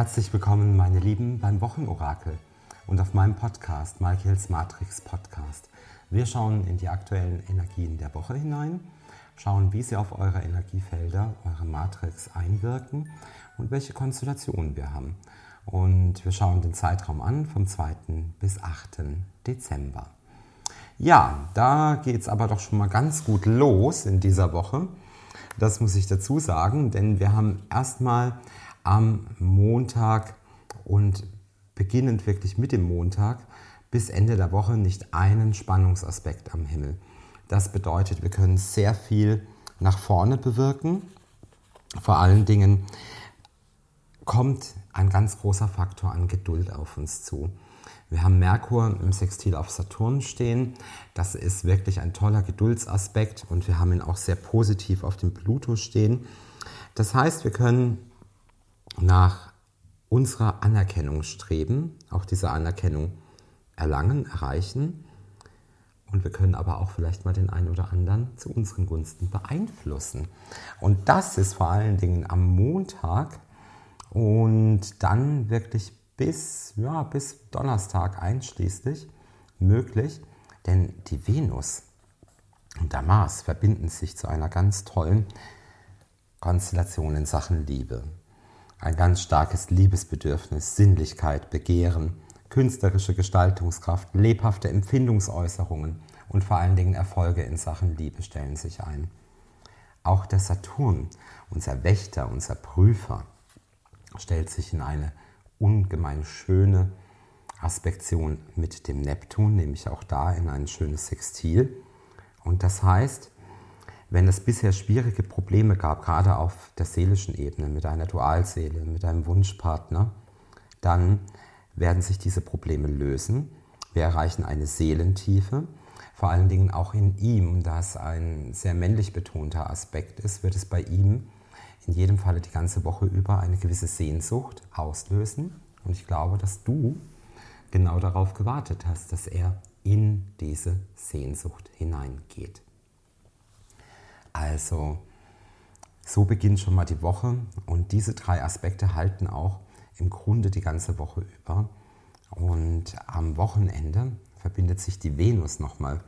Herzlich willkommen, meine Lieben, beim Wochenorakel und auf meinem Podcast, Michaels Matrix Podcast. Wir schauen in die aktuellen Energien der Woche hinein, schauen, wie sie auf eure Energiefelder, eure Matrix einwirken und welche Konstellationen wir haben. Und wir schauen den Zeitraum an vom 2. bis 8. Dezember. Ja, da geht es aber doch schon mal ganz gut los in dieser Woche. Das muss ich dazu sagen, denn wir haben erstmal am Montag und beginnend wirklich mit dem Montag bis Ende der Woche nicht einen Spannungsaspekt am Himmel. Das bedeutet, wir können sehr viel nach vorne bewirken. Vor allen Dingen kommt ein ganz großer Faktor an Geduld auf uns zu. Wir haben Merkur im Sextil auf Saturn stehen. Das ist wirklich ein toller Geduldsaspekt und wir haben ihn auch sehr positiv auf dem Pluto stehen. Das heißt, wir können nach unserer Anerkennung streben, auch diese Anerkennung erlangen, erreichen. Und wir können aber auch vielleicht mal den einen oder anderen zu unseren Gunsten beeinflussen. Und das ist vor allen Dingen am Montag und dann wirklich bis, ja, bis Donnerstag einschließlich möglich, denn die Venus und der Mars verbinden sich zu einer ganz tollen Konstellation in Sachen Liebe. Ein ganz starkes Liebesbedürfnis, Sinnlichkeit, Begehren, künstlerische Gestaltungskraft, lebhafte Empfindungsäußerungen und vor allen Dingen Erfolge in Sachen Liebe stellen sich ein. Auch der Saturn, unser Wächter, unser Prüfer, stellt sich in eine ungemein schöne Aspektion mit dem Neptun, nämlich auch da in ein schönes Sextil. Und das heißt, wenn es bisher schwierige Probleme gab, gerade auf der seelischen Ebene mit einer Dualseele, mit einem Wunschpartner, dann werden sich diese Probleme lösen. Wir erreichen eine Seelentiefe, vor allen Dingen auch in ihm, da es ein sehr männlich betonter Aspekt ist, wird es bei ihm in jedem Falle die ganze Woche über eine gewisse Sehnsucht auslösen. Und ich glaube, dass du genau darauf gewartet hast, dass er in diese Sehnsucht hineingeht. Also, so beginnt schon mal die Woche und diese drei Aspekte halten auch im Grunde die ganze Woche über. Und am Wochenende verbindet sich die Venus nochmal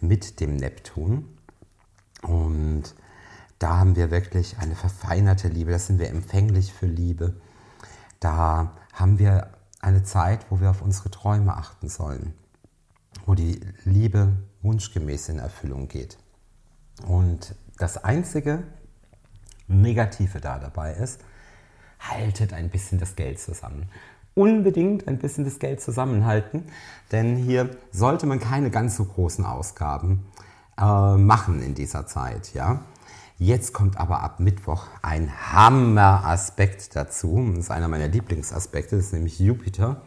mit dem Neptun. Und da haben wir wirklich eine verfeinerte Liebe, da sind wir empfänglich für Liebe. Da haben wir eine Zeit, wo wir auf unsere Träume achten sollen, wo die Liebe wunschgemäß in Erfüllung geht. Und das einzige Negative da dabei ist, haltet ein bisschen das Geld zusammen. Unbedingt ein bisschen das Geld zusammenhalten, denn hier sollte man keine ganz so großen Ausgaben äh, machen in dieser Zeit. Ja? Jetzt kommt aber ab Mittwoch ein Hammer-Aspekt dazu. Das ist einer meiner Lieblingsaspekte, das ist nämlich Jupiter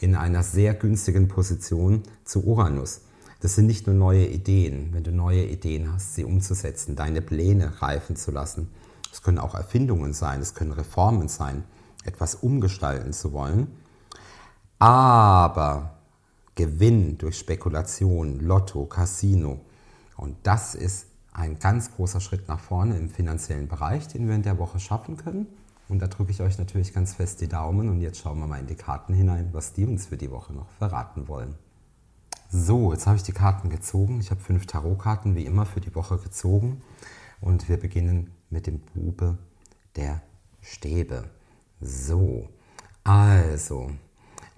in einer sehr günstigen Position zu Uranus. Das sind nicht nur neue Ideen, wenn du neue Ideen hast, sie umzusetzen, deine Pläne reifen zu lassen. Es können auch Erfindungen sein, es können Reformen sein, etwas umgestalten zu wollen. Aber Gewinn durch Spekulation, Lotto, Casino. Und das ist ein ganz großer Schritt nach vorne im finanziellen Bereich, den wir in der Woche schaffen können. Und da drücke ich euch natürlich ganz fest die Daumen. Und jetzt schauen wir mal in die Karten hinein, was die uns für die Woche noch verraten wollen. So, jetzt habe ich die Karten gezogen. Ich habe fünf Tarotkarten wie immer für die Woche gezogen. Und wir beginnen mit dem Bube der Stäbe. So, also,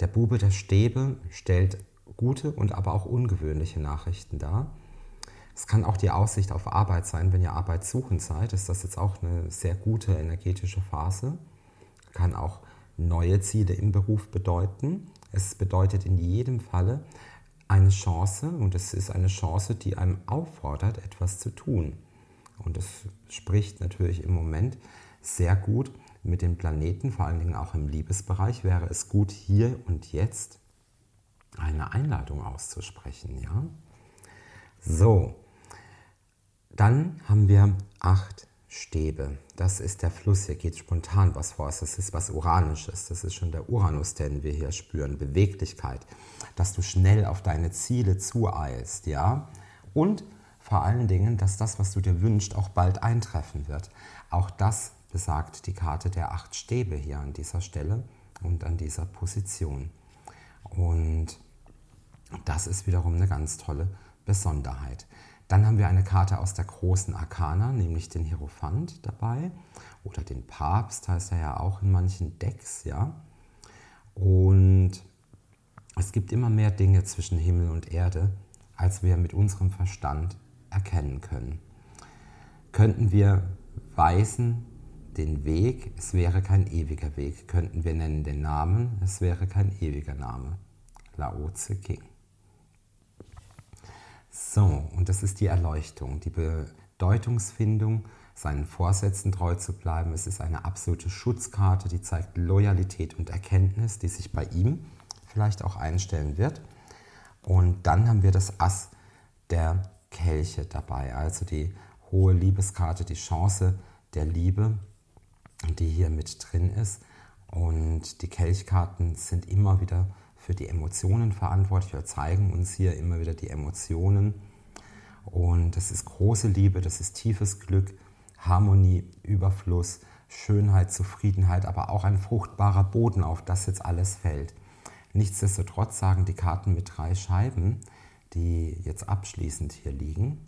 der Bube der Stäbe stellt gute und aber auch ungewöhnliche Nachrichten dar. Es kann auch die Aussicht auf Arbeit sein, wenn ihr arbeitssuchend seid, ist das jetzt auch eine sehr gute energetische Phase. Kann auch neue Ziele im Beruf bedeuten. Es bedeutet in jedem Falle eine Chance und es ist eine Chance, die einem auffordert, etwas zu tun. Und es spricht natürlich im Moment sehr gut mit den Planeten, vor allen Dingen auch im Liebesbereich, wäre es gut, hier und jetzt eine Einladung auszusprechen. Ja? So, dann haben wir acht Stäbe. Das ist der Fluss. Hier geht spontan was vor. Das ist was Uranisches. Das ist schon der Uranus, den wir hier spüren. Beweglichkeit. Dass du schnell auf deine Ziele zueilst. Ja? Und vor allen Dingen, dass das, was du dir wünschst, auch bald eintreffen wird. Auch das besagt die Karte der acht Stäbe hier an dieser Stelle und an dieser Position. Und das ist wiederum eine ganz tolle Besonderheit. Dann haben wir eine Karte aus der großen Arkana, nämlich den Hierophant dabei oder den Papst, heißt er ja auch in manchen Decks, ja. Und es gibt immer mehr Dinge zwischen Himmel und Erde, als wir mit unserem Verstand erkennen können. Könnten wir weisen den Weg, es wäre kein ewiger Weg. Könnten wir nennen den Namen, es wäre kein ewiger Name. Lao Tse King. So, und das ist die Erleuchtung, die Bedeutungsfindung, seinen Vorsätzen treu zu bleiben. Es ist eine absolute Schutzkarte, die zeigt Loyalität und Erkenntnis, die sich bei ihm vielleicht auch einstellen wird. Und dann haben wir das Ass der Kelche dabei, also die hohe Liebeskarte, die Chance der Liebe, die hier mit drin ist. Und die Kelchkarten sind immer wieder für die Emotionen verantwortlich. Wir zeigen uns hier immer wieder die Emotionen. Und das ist große Liebe, das ist tiefes Glück, Harmonie, Überfluss, Schönheit, Zufriedenheit, aber auch ein fruchtbarer Boden, auf das jetzt alles fällt. Nichtsdestotrotz sagen die Karten mit drei Scheiben, die jetzt abschließend hier liegen,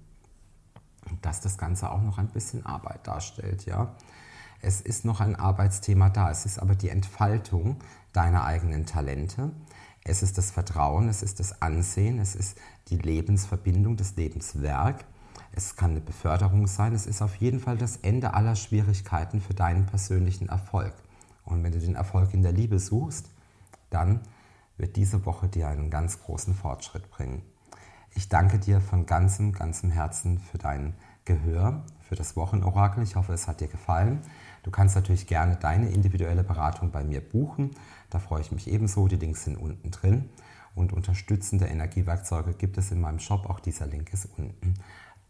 dass das Ganze auch noch ein bisschen Arbeit darstellt. Ja? Es ist noch ein Arbeitsthema da, es ist aber die Entfaltung deiner eigenen Talente. Es ist das Vertrauen, es ist das Ansehen, es ist die Lebensverbindung, das Lebenswerk. Es kann eine Beförderung sein, es ist auf jeden Fall das Ende aller Schwierigkeiten für deinen persönlichen Erfolg. Und wenn du den Erfolg in der Liebe suchst, dann wird diese Woche dir einen ganz großen Fortschritt bringen. Ich danke dir von ganzem, ganzem Herzen für dein Gehör, für das Wochenorakel. Ich hoffe, es hat dir gefallen. Du kannst natürlich gerne deine individuelle Beratung bei mir buchen. Da freue ich mich ebenso. Die Links sind unten drin. Und unterstützende Energiewerkzeuge gibt es in meinem Shop. Auch dieser Link ist unten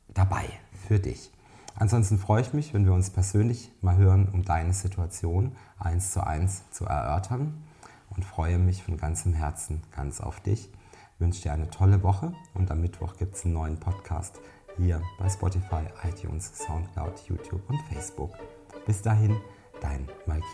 dabei für dich. Ansonsten freue ich mich, wenn wir uns persönlich mal hören, um deine Situation eins zu eins zu erörtern. Und freue mich von ganzem Herzen ganz auf dich wünsche dir eine tolle Woche und am Mittwoch gibt es einen neuen Podcast hier bei Spotify, iTunes, Soundcloud, YouTube und Facebook. Bis dahin, dein Mike